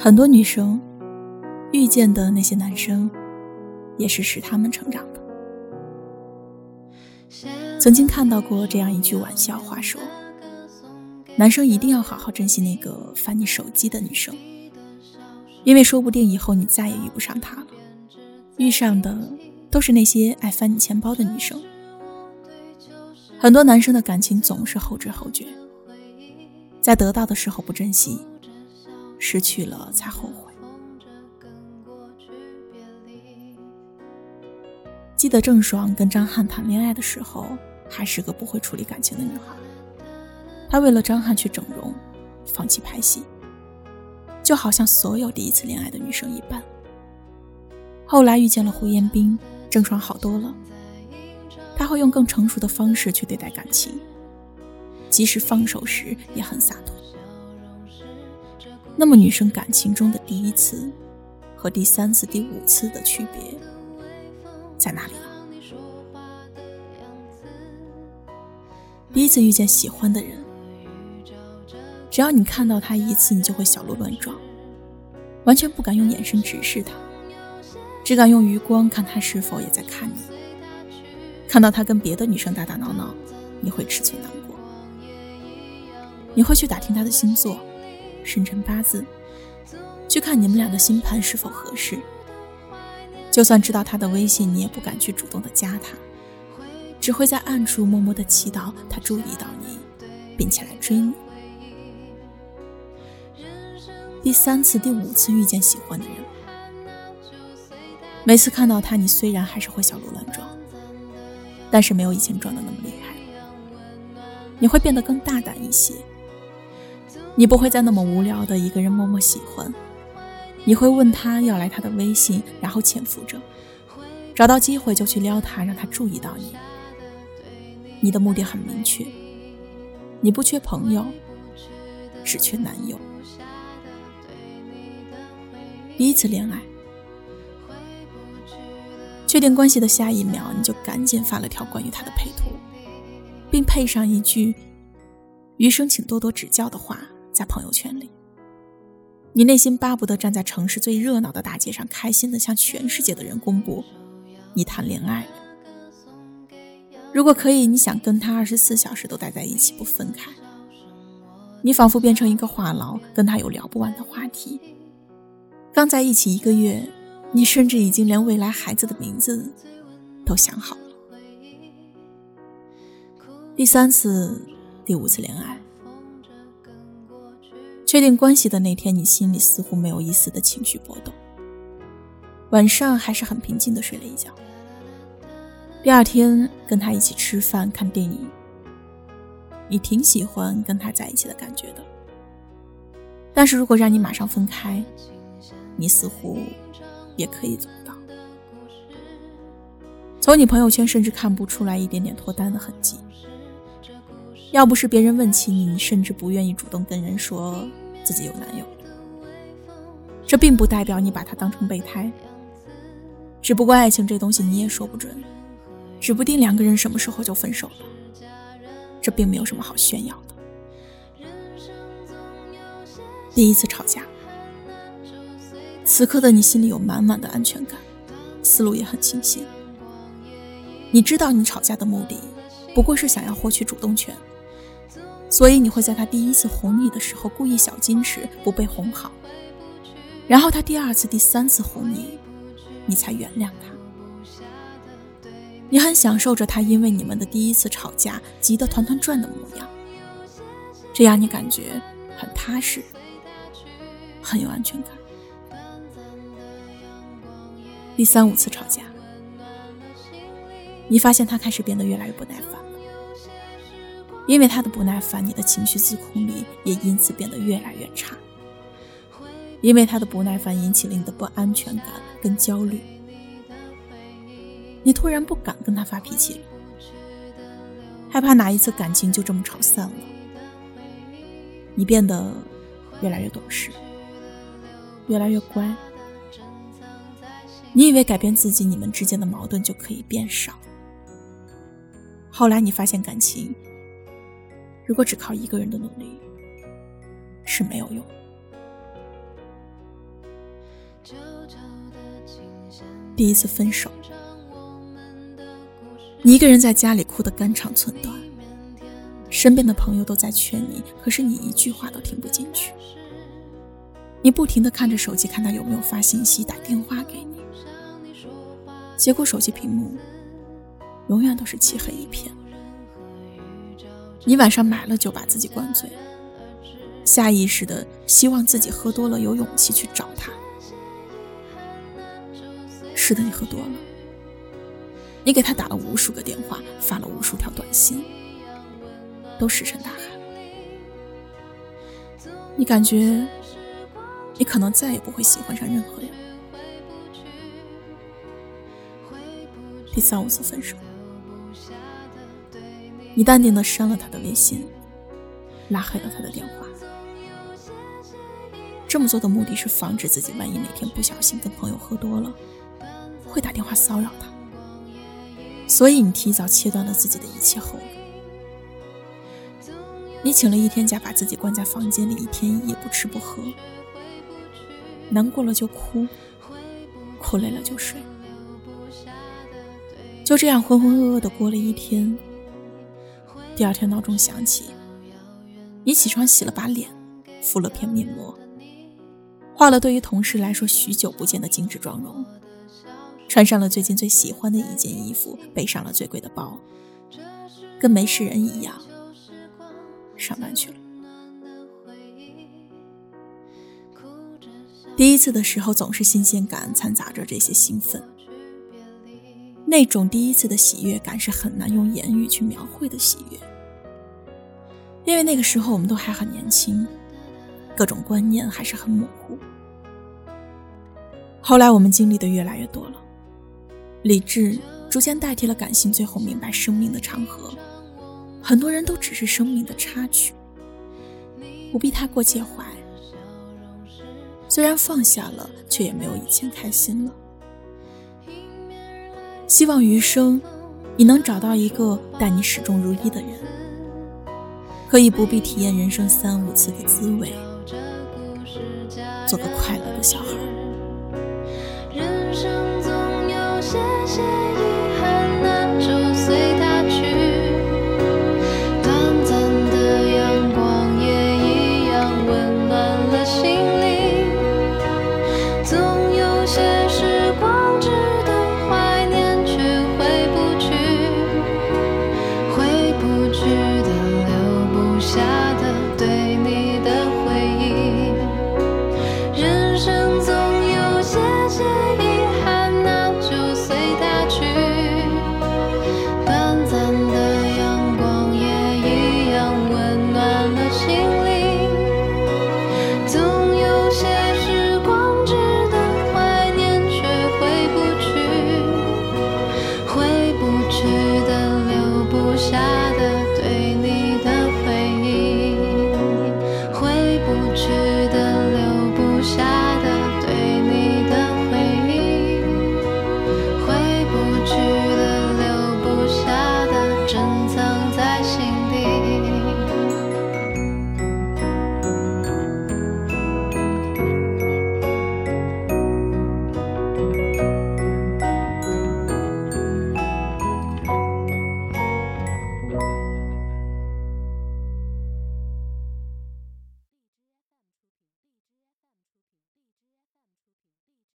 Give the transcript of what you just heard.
很多女生遇见的那些男生，也是使他们成长的。曾经看到过这样一句玩笑话，说：男生一定要好好珍惜那个翻你手机的女生，因为说不定以后你再也遇不上她了，遇上的都是那些爱翻你钱包的女生。很多男生的感情总是后知后觉，在得到的时候不珍惜。失去了才后悔。记得郑爽跟张翰谈恋爱的时候，还是个不会处理感情的女孩。她为了张翰去整容，放弃拍戏，就好像所有第一次恋爱的女生一般。后来遇见了胡彦斌，郑爽好多了。她会用更成熟的方式去对待感情，即使放手时也很洒脱。那么，女生感情中的第一次和第三次、第五次的区别在哪里呢？第一次遇见喜欢的人，只要你看到他一次，你就会小鹿乱撞，完全不敢用眼神直视他，只敢用余光看他是否也在看你。看到他跟别的女生打打闹闹，你会吃醋难过，你会去打听他的星座。生辰八字，去看你们俩的星盘是否合适。就算知道他的微信，你也不敢去主动的加他，只会在暗处默默的祈祷他注意到你，并且来追你。第三次、第五次遇见喜欢的人，每次看到他，你虽然还是会小鹿乱撞，但是没有以前撞的那么厉害，你会变得更大胆一些。你不会再那么无聊的一个人默默喜欢，你会问他要来他的微信，然后潜伏着，找到机会就去撩他，让他注意到你。你的目的很明确，你不缺朋友，只缺男友。第一次恋爱，确定关系的下一秒，你就赶紧发了条关于他的配图，并配上一句“余生请多多指教”的话。在朋友圈里，你内心巴不得站在城市最热闹的大街上，开心的向全世界的人公布你谈恋爱了。如果可以，你想跟他二十四小时都待在一起不分开。你仿佛变成一个话痨，跟他有聊不完的话题。刚在一起一个月，你甚至已经连未来孩子的名字都想好了。第三次、第五次恋爱。确定关系的那天，你心里似乎没有一丝的情绪波动。晚上还是很平静的睡了一觉。第二天跟他一起吃饭、看电影，你挺喜欢跟他在一起的感觉的。但是如果让你马上分开，你似乎也可以做到。从你朋友圈甚至看不出来一点点脱单的痕迹。要不是别人问起你，你甚至不愿意主动跟人说自己有男友。这并不代表你把他当成备胎，只不过爱情这东西你也说不准，指不定两个人什么时候就分手了。这并没有什么好炫耀的。第一次吵架，此刻的你心里有满满的安全感，思路也很清晰。你知道你吵架的目的不过是想要获取主动权。所以你会在他第一次哄你的时候故意小矜持，不被哄好，然后他第二次、第三次哄你，你才原谅他。你很享受着他因为你们的第一次吵架急得团团转的模样，这样你感觉很踏实，很有安全感。第三五次吵架，你发现他开始变得越来越不耐烦。因为他的不耐烦，你的情绪自控力也因此变得越来越差。因为他的不耐烦引起了你的不安全感跟焦虑，你突然不敢跟他发脾气了，害怕哪一次感情就这么吵散了。你变得越来越懂事，越来越乖。你以为改变自己，你们之间的矛盾就可以变少。后来你发现感情。如果只靠一个人的努力是没有用的第一次分手你一个人在家里哭的肝肠寸断身边的朋友都在劝你可是你一句话都听不进去你不停的看着手机看他有没有发信息打电话给你结果手机屏幕永远都是漆黑一片你晚上买了酒，把自己灌醉，下意识的希望自己喝多了有勇气去找他。是的，你喝多了。你给他打了无数个电话，发了无数条短信，都石沉大海。你感觉你可能再也不会喜欢上任何人。第三五次分手，你淡定的删了他的微信，拉黑了他的电话。这么做的目的是防止自己万一哪天不小心跟朋友喝多了。会打电话骚扰他，所以你提早切断了自己的一切后路。你请了一天假，把自己关在房间里一天一夜不吃不喝，难过了就哭，哭累了就睡，就这样浑浑噩噩的过了一天。第二天闹钟响起，你起床洗了把脸，敷了片面膜，化了对于同事来说许久不见的精致妆容。穿上了最近最喜欢的一件衣服，背上了最贵的包，跟没事人一样上班去了。第一次的时候，总是新鲜感掺杂着这些兴奋，那种第一次的喜悦感是很难用言语去描绘的喜悦，因为那个时候我们都还很年轻，各种观念还是很模糊。后来我们经历的越来越多了。理智逐渐代替了感性，最后明白生命的长河，很多人都只是生命的插曲，不必太过介怀。虽然放下了，却也没有以前开心了。希望余生，你能找到一个待你始终如一的人，可以不必体验人生三五次的滋味，做个快乐的小孩。人生总有些些。